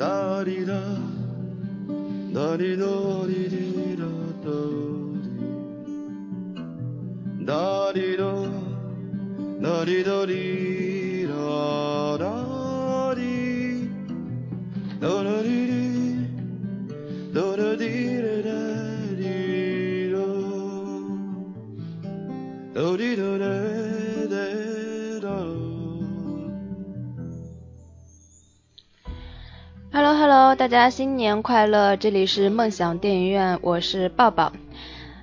哒滴哒，哒滴哒滴滴哒哒滴，哒滴哒，哒滴哒滴大家新年快乐！这里是梦想电影院，我是抱抱。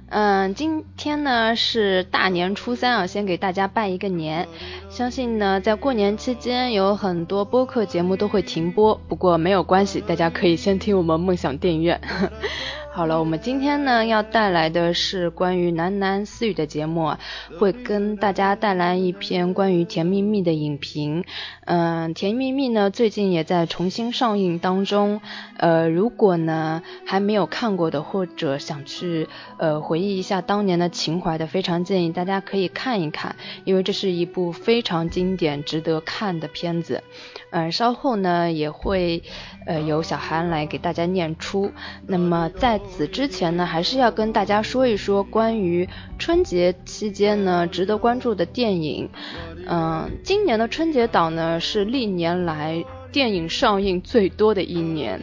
嗯，今天呢是大年初三啊，先给大家拜一个年。相信呢，在过年期间有很多播客节目都会停播，不过没有关系，大家可以先听我们梦想电影院。好了，我们今天呢要带来的是关于喃喃私语的节目，会跟大家带来一篇关于《甜蜜蜜》的影评。嗯，《甜蜜蜜》呢最近也在重新上映当中。呃，如果呢还没有看过的，或者想去呃回忆一下当年的情怀的，非常建议大家可以看一看，因为这是一部非常经典、值得看的片子。嗯，稍后呢也会呃由小韩来给大家念出。那么在此之前呢，还是要跟大家说一说关于春节期间呢值得关注的电影。嗯，今年的春节档呢是历年来电影上映最多的一年，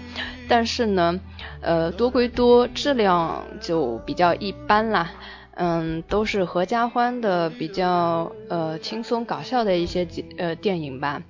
但是呢，呃多归多，质量就比较一般啦。嗯，都是合家欢的，比较呃轻松搞笑的一些呃电影吧。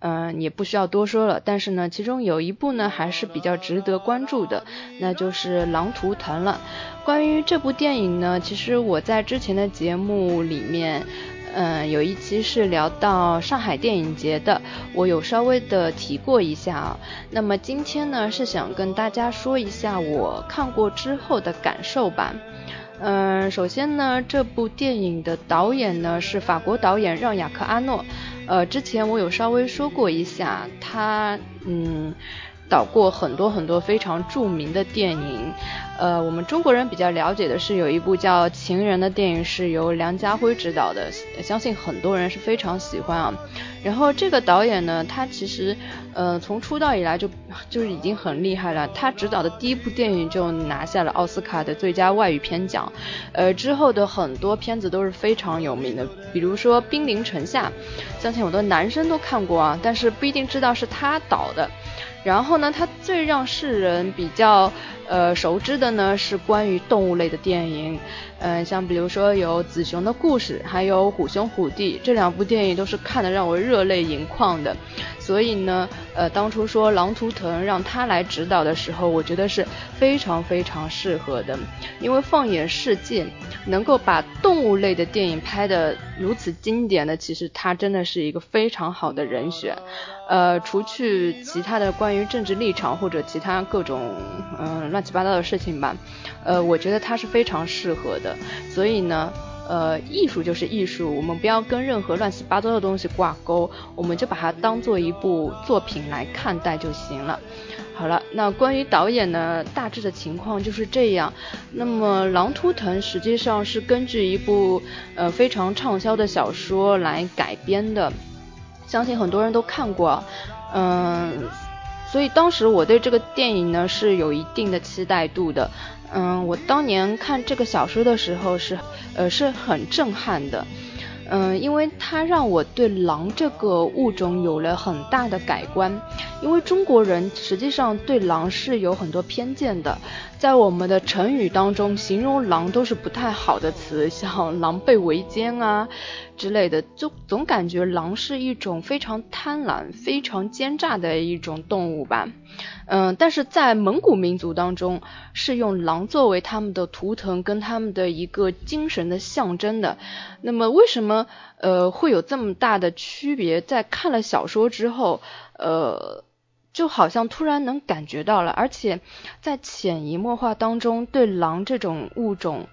嗯，也不需要多说了。但是呢，其中有一部呢还是比较值得关注的，那就是《狼图腾》了。关于这部电影呢，其实我在之前的节目里面，嗯，有一期是聊到上海电影节的，我有稍微的提过一下啊。那么今天呢，是想跟大家说一下我看过之后的感受吧。嗯，首先呢，这部电影的导演呢是法国导演让·雅克阿诺。呃，之前我有稍微说过一下，他嗯导过很多很多非常著名的电影。呃，我们中国人比较了解的是有一部叫《情人》的电影，是由梁家辉执导的，相信很多人是非常喜欢啊。然后这个导演呢，他其实呃从出道以来就就是已经很厉害了。他执导的第一部电影就拿下了奥斯卡的最佳外语片奖，呃之后的很多片子都是非常有名的，比如说《兵临城下》，相信很多男生都看过啊，但是不一定知道是他导的。然后呢，他最让世人比较呃熟知的呢是关于动物类的电影，嗯、像比如说有《紫熊的故事》，还有《虎兄虎弟》这两部电影都是看得让我热泪盈眶的。所以呢，呃，当初说《狼图腾》让他来指导的时候，我觉得是非常非常适合的，因为放眼世界，能够把动物类的电影拍得如此经典的，其实他真的是一个非常好的人选。呃，除去其他的关于政治立场或者其他各种嗯、乱七八糟的事情吧，呃，我觉得他是非常适合的。所以呢，呃，艺术就是艺术，我们不要跟任何乱七八糟的东西挂钩，我们就把它当做一部作品来看待就行了。好了，那关于导演呢，大致的情况就是这样。那么《狼图腾》实际上是根据一部呃非常畅销的小说来改编的。相信很多人都看过，嗯，所以当时我对这个电影呢是有一定的期待度的，嗯，我当年看这个小说的时候是，呃，是很震撼的，嗯，因为它让我对狼这个物种有了很大的改观，因为中国人实际上对狼是有很多偏见的，在我们的成语当中，形容狼都是不太好的词，像狼狈为奸啊。之类的，就总感觉狼是一种非常贪婪、非常奸诈的一种动物吧。嗯，但是在蒙古民族当中，是用狼作为他们的图腾跟他们的一个精神的象征的。那么为什么呃会有这么大的区别？在看了小说之后，呃，就好像突然能感觉到了，而且在潜移默化当中，对狼这种物种。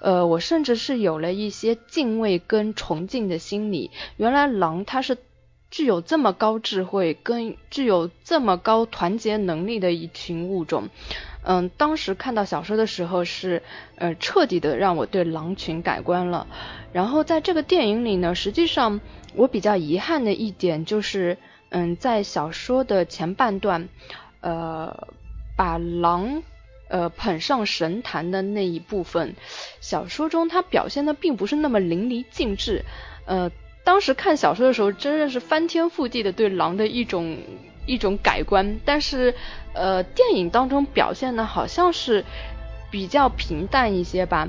呃，我甚至是有了一些敬畏跟崇敬的心理。原来狼它是具有这么高智慧跟具有这么高团结能力的一群物种。嗯，当时看到小说的时候是呃彻底的让我对狼群改观了。然后在这个电影里呢，实际上我比较遗憾的一点就是，嗯，在小说的前半段。呃把狼呃捧上神坛的那一部分，小说中他表现的并不是那么淋漓尽致。呃，当时看小说的时候，真的是翻天覆地的对狼的一种一种改观。但是呃，电影当中表现的好像是比较平淡一些吧。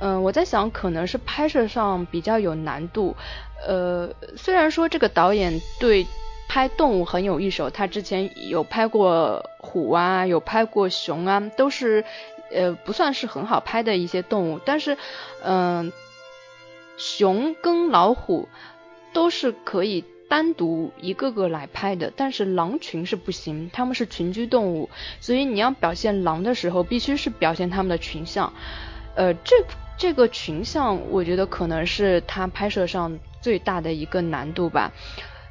嗯，我在想，可能是拍摄上比较有难度。呃，虽然说这个导演对拍动物很有一手，他之前有拍过虎啊，有拍过熊啊，都是呃不算是很好拍的一些动物。但是，嗯，熊跟老虎都是可以单独一个个来拍的，但是狼群是不行，他们是群居动物，所以你要表现狼的时候，必须是表现他们的群像。呃，这。这个群像，我觉得可能是他拍摄上最大的一个难度吧，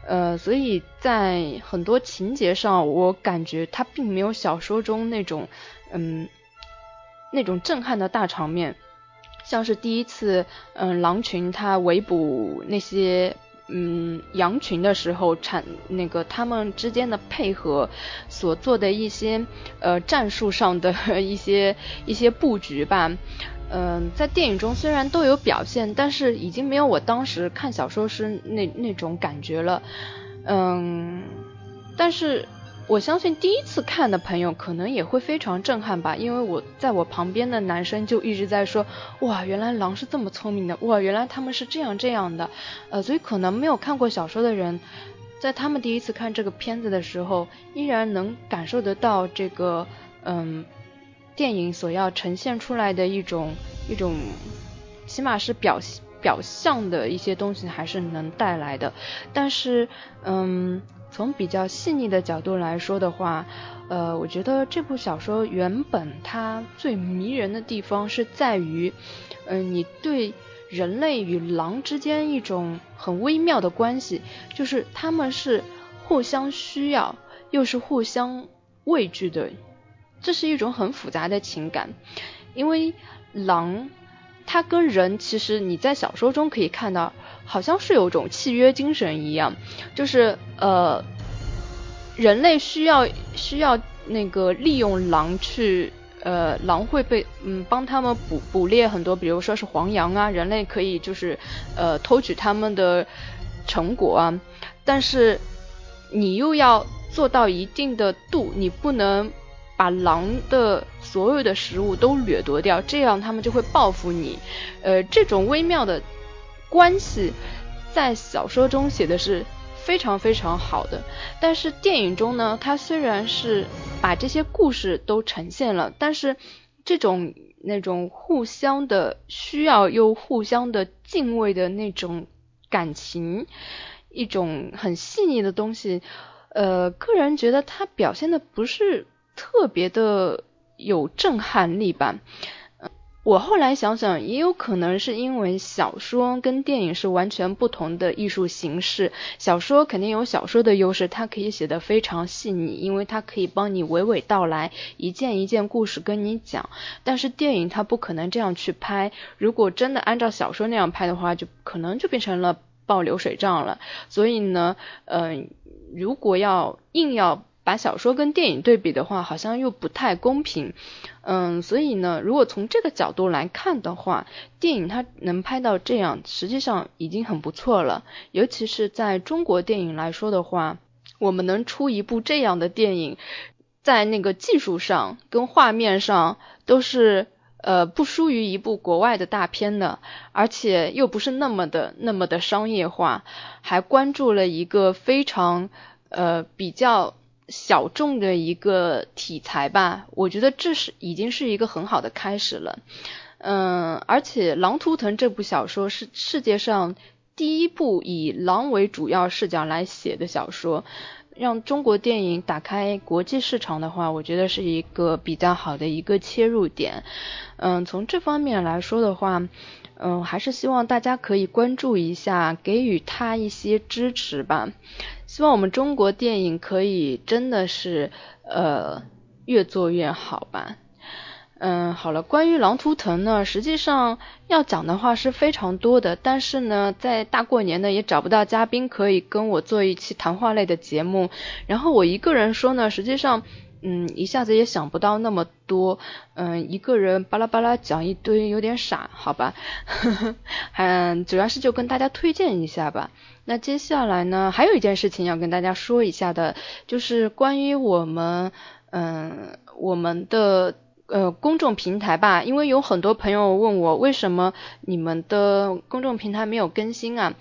呃，所以在很多情节上，我感觉他并没有小说中那种，嗯，那种震撼的大场面，像是第一次，嗯，狼群它围捕那些，嗯，羊群的时候，产那个他们之间的配合所做的一些，呃，战术上的 一些一些布局吧。嗯，在电影中虽然都有表现，但是已经没有我当时看小说时那那种感觉了。嗯，但是我相信第一次看的朋友可能也会非常震撼吧，因为我在我旁边的男生就一直在说，哇，原来狼是这么聪明的，哇，原来他们是这样这样的。呃，所以可能没有看过小说的人，在他们第一次看这个片子的时候，依然能感受得到这个，嗯。电影所要呈现出来的一种一种，起码是表表象的一些东西还是能带来的。但是，嗯，从比较细腻的角度来说的话，呃，我觉得这部小说原本它最迷人的地方是在于，嗯，你对人类与狼之间一种很微妙的关系，就是他们是互相需要，又是互相畏惧的。这是一种很复杂的情感，因为狼，它跟人其实你在小说中可以看到，好像是有种契约精神一样，就是呃，人类需要需要那个利用狼去呃，狼会被嗯帮他们捕捕猎很多，比如说是黄羊啊，人类可以就是呃偷取他们的成果啊，但是你又要做到一定的度，你不能。把狼的所有的食物都掠夺掉，这样他们就会报复你。呃，这种微妙的关系在小说中写的是非常非常好的，但是电影中呢，它虽然是把这些故事都呈现了，但是这种那种互相的需要又互相的敬畏的那种感情，一种很细腻的东西，呃，个人觉得它表现的不是。特别的有震撼力吧。嗯我后来想想，也有可能是因为小说跟电影是完全不同的艺术形式。小说肯定有小说的优势，它可以写得非常细腻，因为它可以帮你娓娓道来，一件一件故事跟你讲。但是电影它不可能这样去拍，如果真的按照小说那样拍的话，就可能就变成了报流水账了。所以呢，嗯，如果要硬要。把小说跟电影对比的话，好像又不太公平，嗯，所以呢，如果从这个角度来看的话，电影它能拍到这样，实际上已经很不错了。尤其是在中国电影来说的话，我们能出一部这样的电影，在那个技术上跟画面上都是呃不输于一部国外的大片的，而且又不是那么的那么的商业化，还关注了一个非常呃比较。小众的一个题材吧，我觉得这是已经是一个很好的开始了。嗯，而且《狼图腾》这部小说是世界上第一部以狼为主要视角来写的小说，让中国电影打开国际市场的话，我觉得是一个比较好的一个切入点。嗯，从这方面来说的话，嗯，还是希望大家可以关注一下，给予他一些支持吧。希望我们中国电影可以真的是呃越做越好吧。嗯，好了，关于《狼图腾》呢，实际上要讲的话是非常多的，但是呢，在大过年的也找不到嘉宾可以跟我做一期谈话类的节目，然后我一个人说呢，实际上嗯，一下子也想不到那么多，嗯，一个人巴拉巴拉讲一堆，有点傻，好吧，嗯，主要是就跟大家推荐一下吧。那接下来呢，还有一件事情要跟大家说一下的，就是关于我们，嗯，我们的呃公众平台吧，因为有很多朋友问我，为什么你们的公众平台没有更新啊？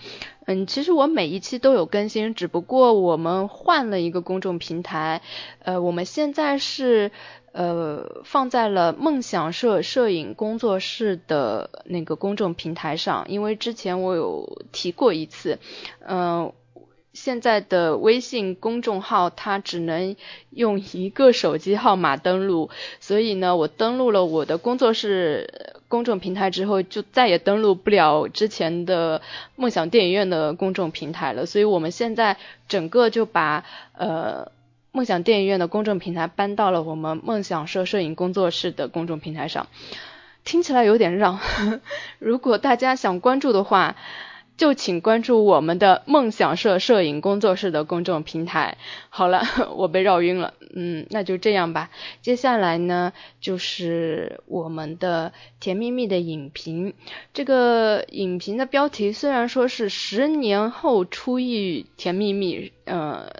嗯，其实我每一期都有更新，只不过我们换了一个公众平台，呃，我们现在是呃放在了梦想社摄影工作室的那个公众平台上，因为之前我有提过一次，嗯。现在的微信公众号它只能用一个手机号码登录，所以呢，我登录了我的工作室公众平台之后，就再也登录不了之前的梦想电影院的公众平台了。所以我们现在整个就把呃梦想电影院的公众平台搬到了我们梦想社摄影工作室的公众平台上，听起来有点绕。如果大家想关注的话。就请关注我们的梦想社摄影工作室的公众平台。好了，我被绕晕了，嗯，那就这样吧。接下来呢，就是我们的甜蜜蜜的影评。这个影评的标题虽然说是十年后初遇甜蜜蜜，呃。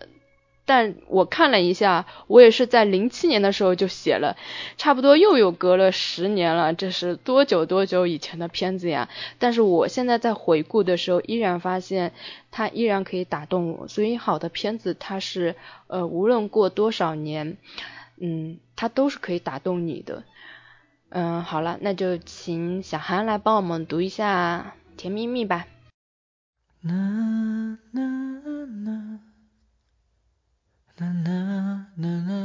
但我看了一下，我也是在零七年的时候就写了，差不多又有隔了十年了，这是多久多久以前的片子呀？但是我现在在回顾的时候，依然发现它依然可以打动我。所以好的片子，它是呃无论过多少年，嗯，它都是可以打动你的。嗯，好了，那就请小韩来帮我们读一下《甜蜜蜜》吧。啦啦啦 na na na na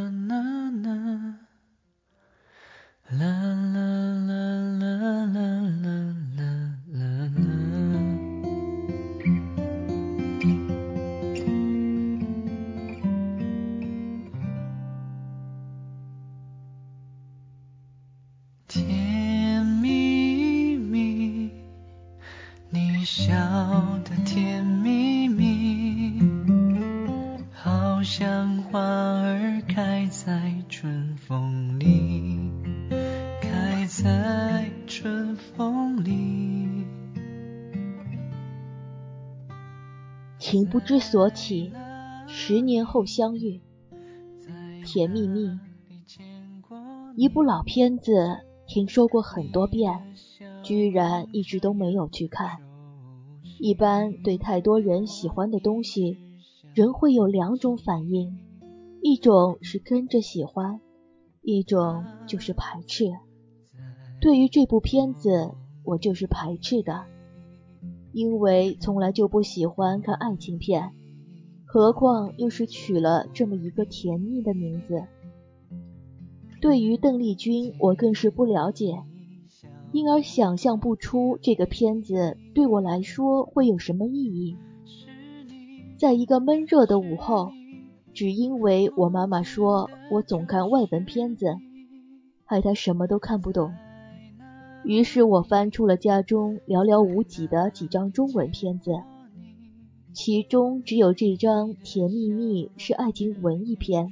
不知所起，十年后相遇，甜蜜蜜。一部老片子，听说过很多遍，居然一直都没有去看。一般对太多人喜欢的东西。人会有两种反应，一种是跟着喜欢，一种就是排斥。对于这部片子，我就是排斥的，因为从来就不喜欢看爱情片，何况又是取了这么一个甜蜜的名字。对于邓丽君，我更是不了解，因而想象不出这个片子对我来说会有什么意义。在一个闷热的午后，只因为我妈妈说我总看外文片子，害她什么都看不懂。于是我翻出了家中寥寥无几的几张中文片子，其中只有这张《甜蜜蜜》是爱情文艺片，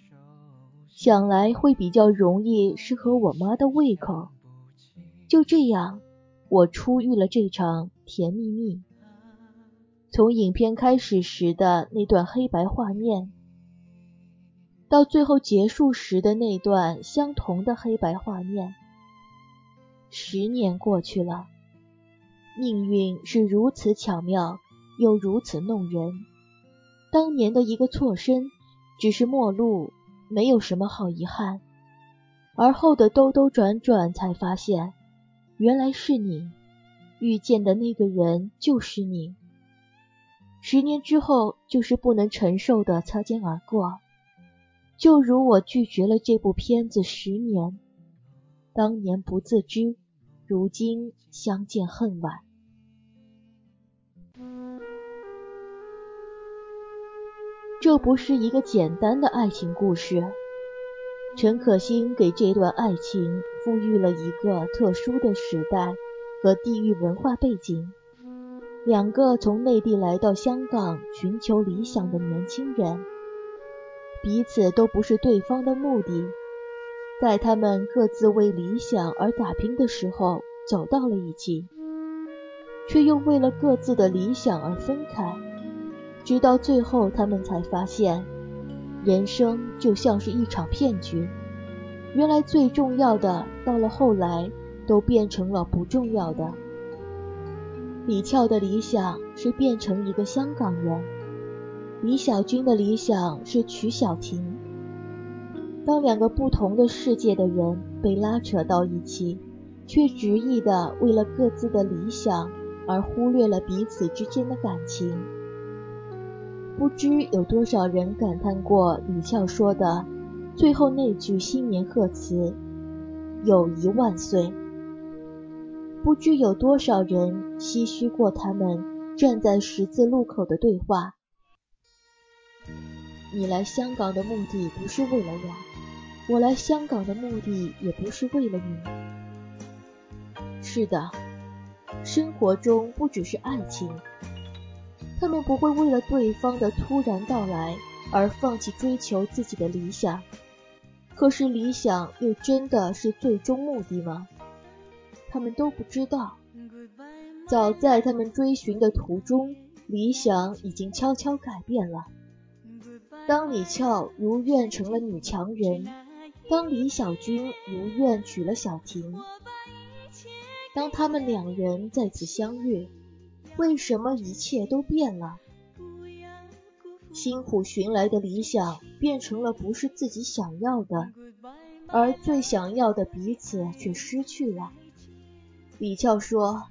想来会比较容易适合我妈的胃口。就这样，我初遇了这场《甜蜜蜜》。从影片开始时的那段黑白画面，到最后结束时的那段相同的黑白画面，十年过去了，命运是如此巧妙，又如此弄人。当年的一个错身，只是陌路，没有什么好遗憾。而后的兜兜转转，才发现，原来是你遇见的那个人就是你。十年之后，就是不能承受的擦肩而过，就如我拒绝了这部片子十年，当年不自知，如今相见恨晚。这不是一个简单的爱情故事，陈可辛给这段爱情赋予了一个特殊的时代和地域文化背景。两个从内地来到香港寻求理想的年轻人，彼此都不是对方的目的，在他们各自为理想而打拼的时候走到了一起，却又为了各自的理想而分开，直到最后，他们才发现，人生就像是一场骗局。原来最重要的，到了后来都变成了不重要的。李俏的理想是变成一个香港人，李小军的理想是娶小婷。当两个不同的世界的人被拉扯到一起，却执意的为了各自的理想而忽略了彼此之间的感情，不知有多少人感叹过李俏说的。最后那句新年贺词“友谊万岁”，不知有多少人唏嘘过他们站在十字路口的对话。你来香港的目的不是为了我，我来香港的目的也不是为了你。是的，生活中不只是爱情，他们不会为了对方的突然到来而放弃追求自己的理想。可是理想又真的是最终目的吗？他们都不知道。早在他们追寻的途中，理想已经悄悄改变了。当李俏如愿成了女强人，当李小军如愿娶了小婷，当他们两人再次相遇，为什么一切都变了？辛苦寻来的理想变成了不是自己想要的，而最想要的彼此却失去了。李俏说：“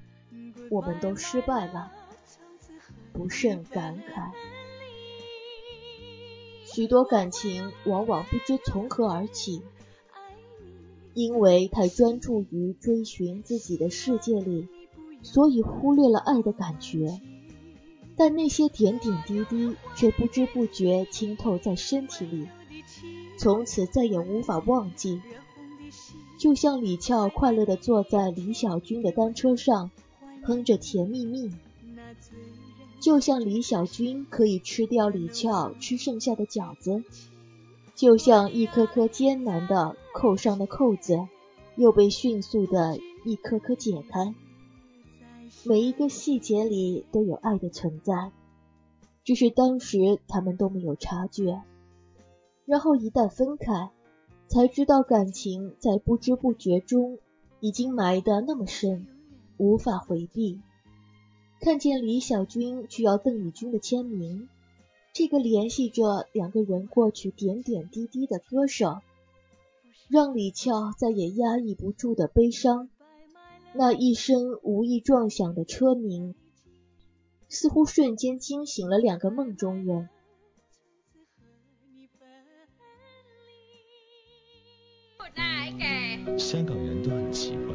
我们都失败了，不甚感慨。”许多感情往往不知从何而起，因为太专注于追寻自己的世界里，所以忽略了爱的感觉。但那些点点滴滴却不知不觉浸透在身体里，从此再也无法忘记。就像李俏快乐地坐在李小军的单车上，哼着《甜蜜蜜》；就像李小军可以吃掉李俏吃剩下的饺子；就像一颗颗艰难的扣上的扣子，又被迅速的一颗颗解开。每一个细节里都有爱的存在，只是当时他们都没有察觉。然后一旦分开，才知道感情在不知不觉中已经埋得那么深，无法回避。看见李小军需要邓丽君的签名，这个联系着两个人过去点点滴滴的歌手，让李俏再也压抑不住的悲伤。那一声无意撞响的车鸣，似乎瞬间惊醒了两个梦中人。香港人都很奇怪，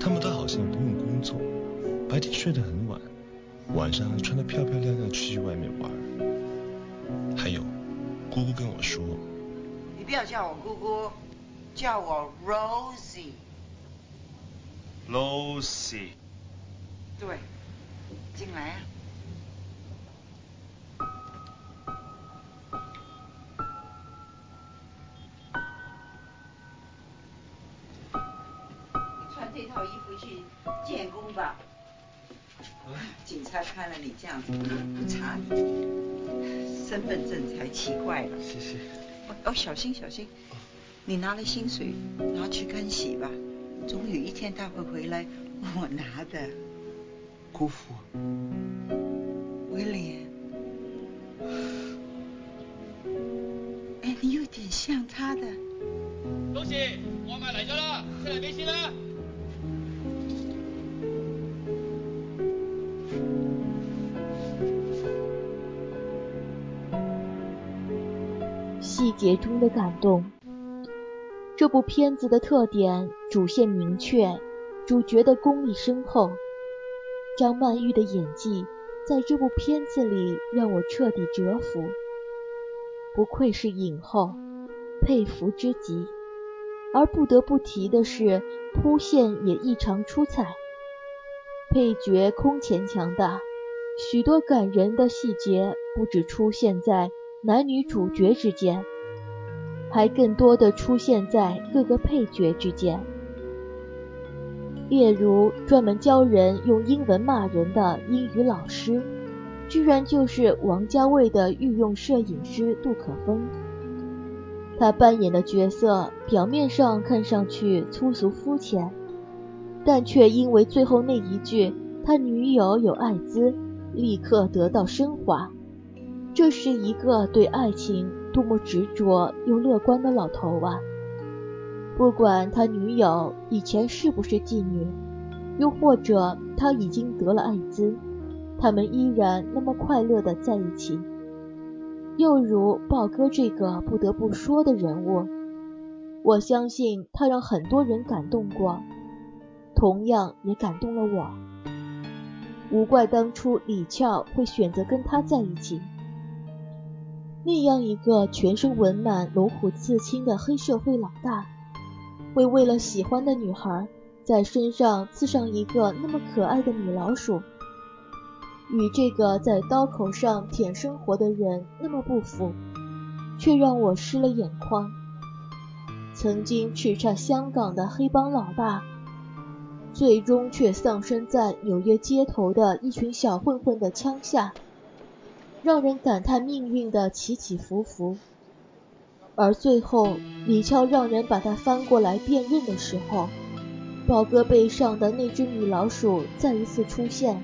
他们都好像不用工作，白天睡得很晚，上穿得漂漂亮亮去外面玩。还有，姑姑跟我说，你不要叫我姑姑，叫我 Rosie。Rosie 对，进来啊！警察看了你这样子，不查你，身份证才奇怪了。谢谢。哦，小心小心，你拿了薪水，拿去干洗吧。总有一天他会回来，我拿的。姑父。威廉。哎，你有点像他的。东西，外卖来咗啦，出嚟俾钱啦。节中的感动。这部片子的特点，主线明确，主角的功力深厚。张曼玉的演技在这部片子里让我彻底折服，不愧是影后，佩服之极。而不得不提的是，铺线也异常出彩，配角空前强大，许多感人的细节不止出现在男女主角之间，还更多的出现在各个配角之间。例如，专门教人用英文骂人的英语老师，居然就是王家卫的御用摄影师杜可风。他扮演的角色表面上看上去粗俗肤浅，但却因为最后那一句“他女友有艾滋”，立刻得到升华。这是一个对爱情多么执着又乐观的老头啊！不管他女友以前是不是妓女，又或者他已经得了艾滋，他们依然那么快乐的在一起。又如豹哥这个不得不说的人物，我相信他让很多人感动过，同样也感动了我。无怪当初李俏会选择跟他在一起。那样一个全身纹满龙虎刺青的黑社会老大，会为了喜欢的女孩在身上刺上一个那么可爱的米老鼠，与这个在刀口上舔生活的人那么不符，却让我湿了眼眶。曾经叱咤香港的黑帮老大，最终却丧生在纽约街头的一群小混混的枪下。让人感叹命运的起起伏伏，而最后李俏让人把它翻过来辨认的时候，宝哥背上的那只米老鼠再一次出现，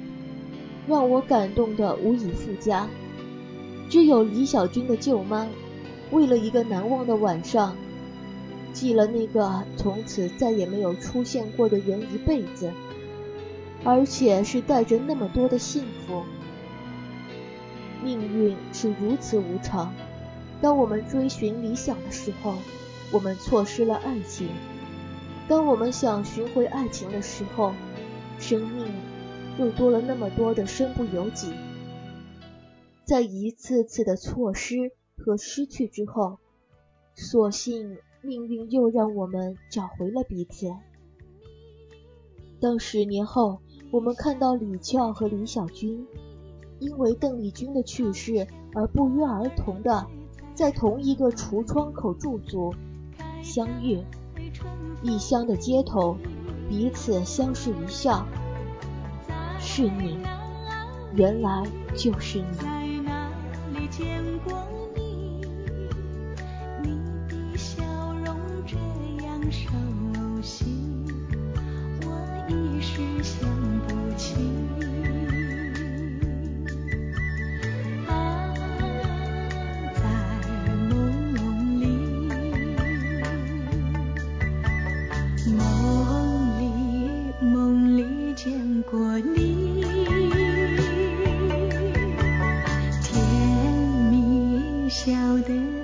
让我感动的无以复加。只有李小军的舅妈，为了一个难忘的晚上，记了那个从此再也没有出现过的人一辈子，而且是带着那么多的幸福。命运是如此无常。当我们追寻理想的时候，我们错失了爱情；当我们想寻回爱情的时候，生命又多了那么多的身不由己。在一次次的错失和失去之后，所幸命运又让我们找回了彼此。当十年后，我们看到李俏和李小军。因为邓丽君的去世而不约而同的在同一个橱窗口驻足相遇，异乡的街头彼此相视一笑，是你，原来就是你。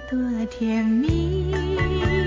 多甜蜜。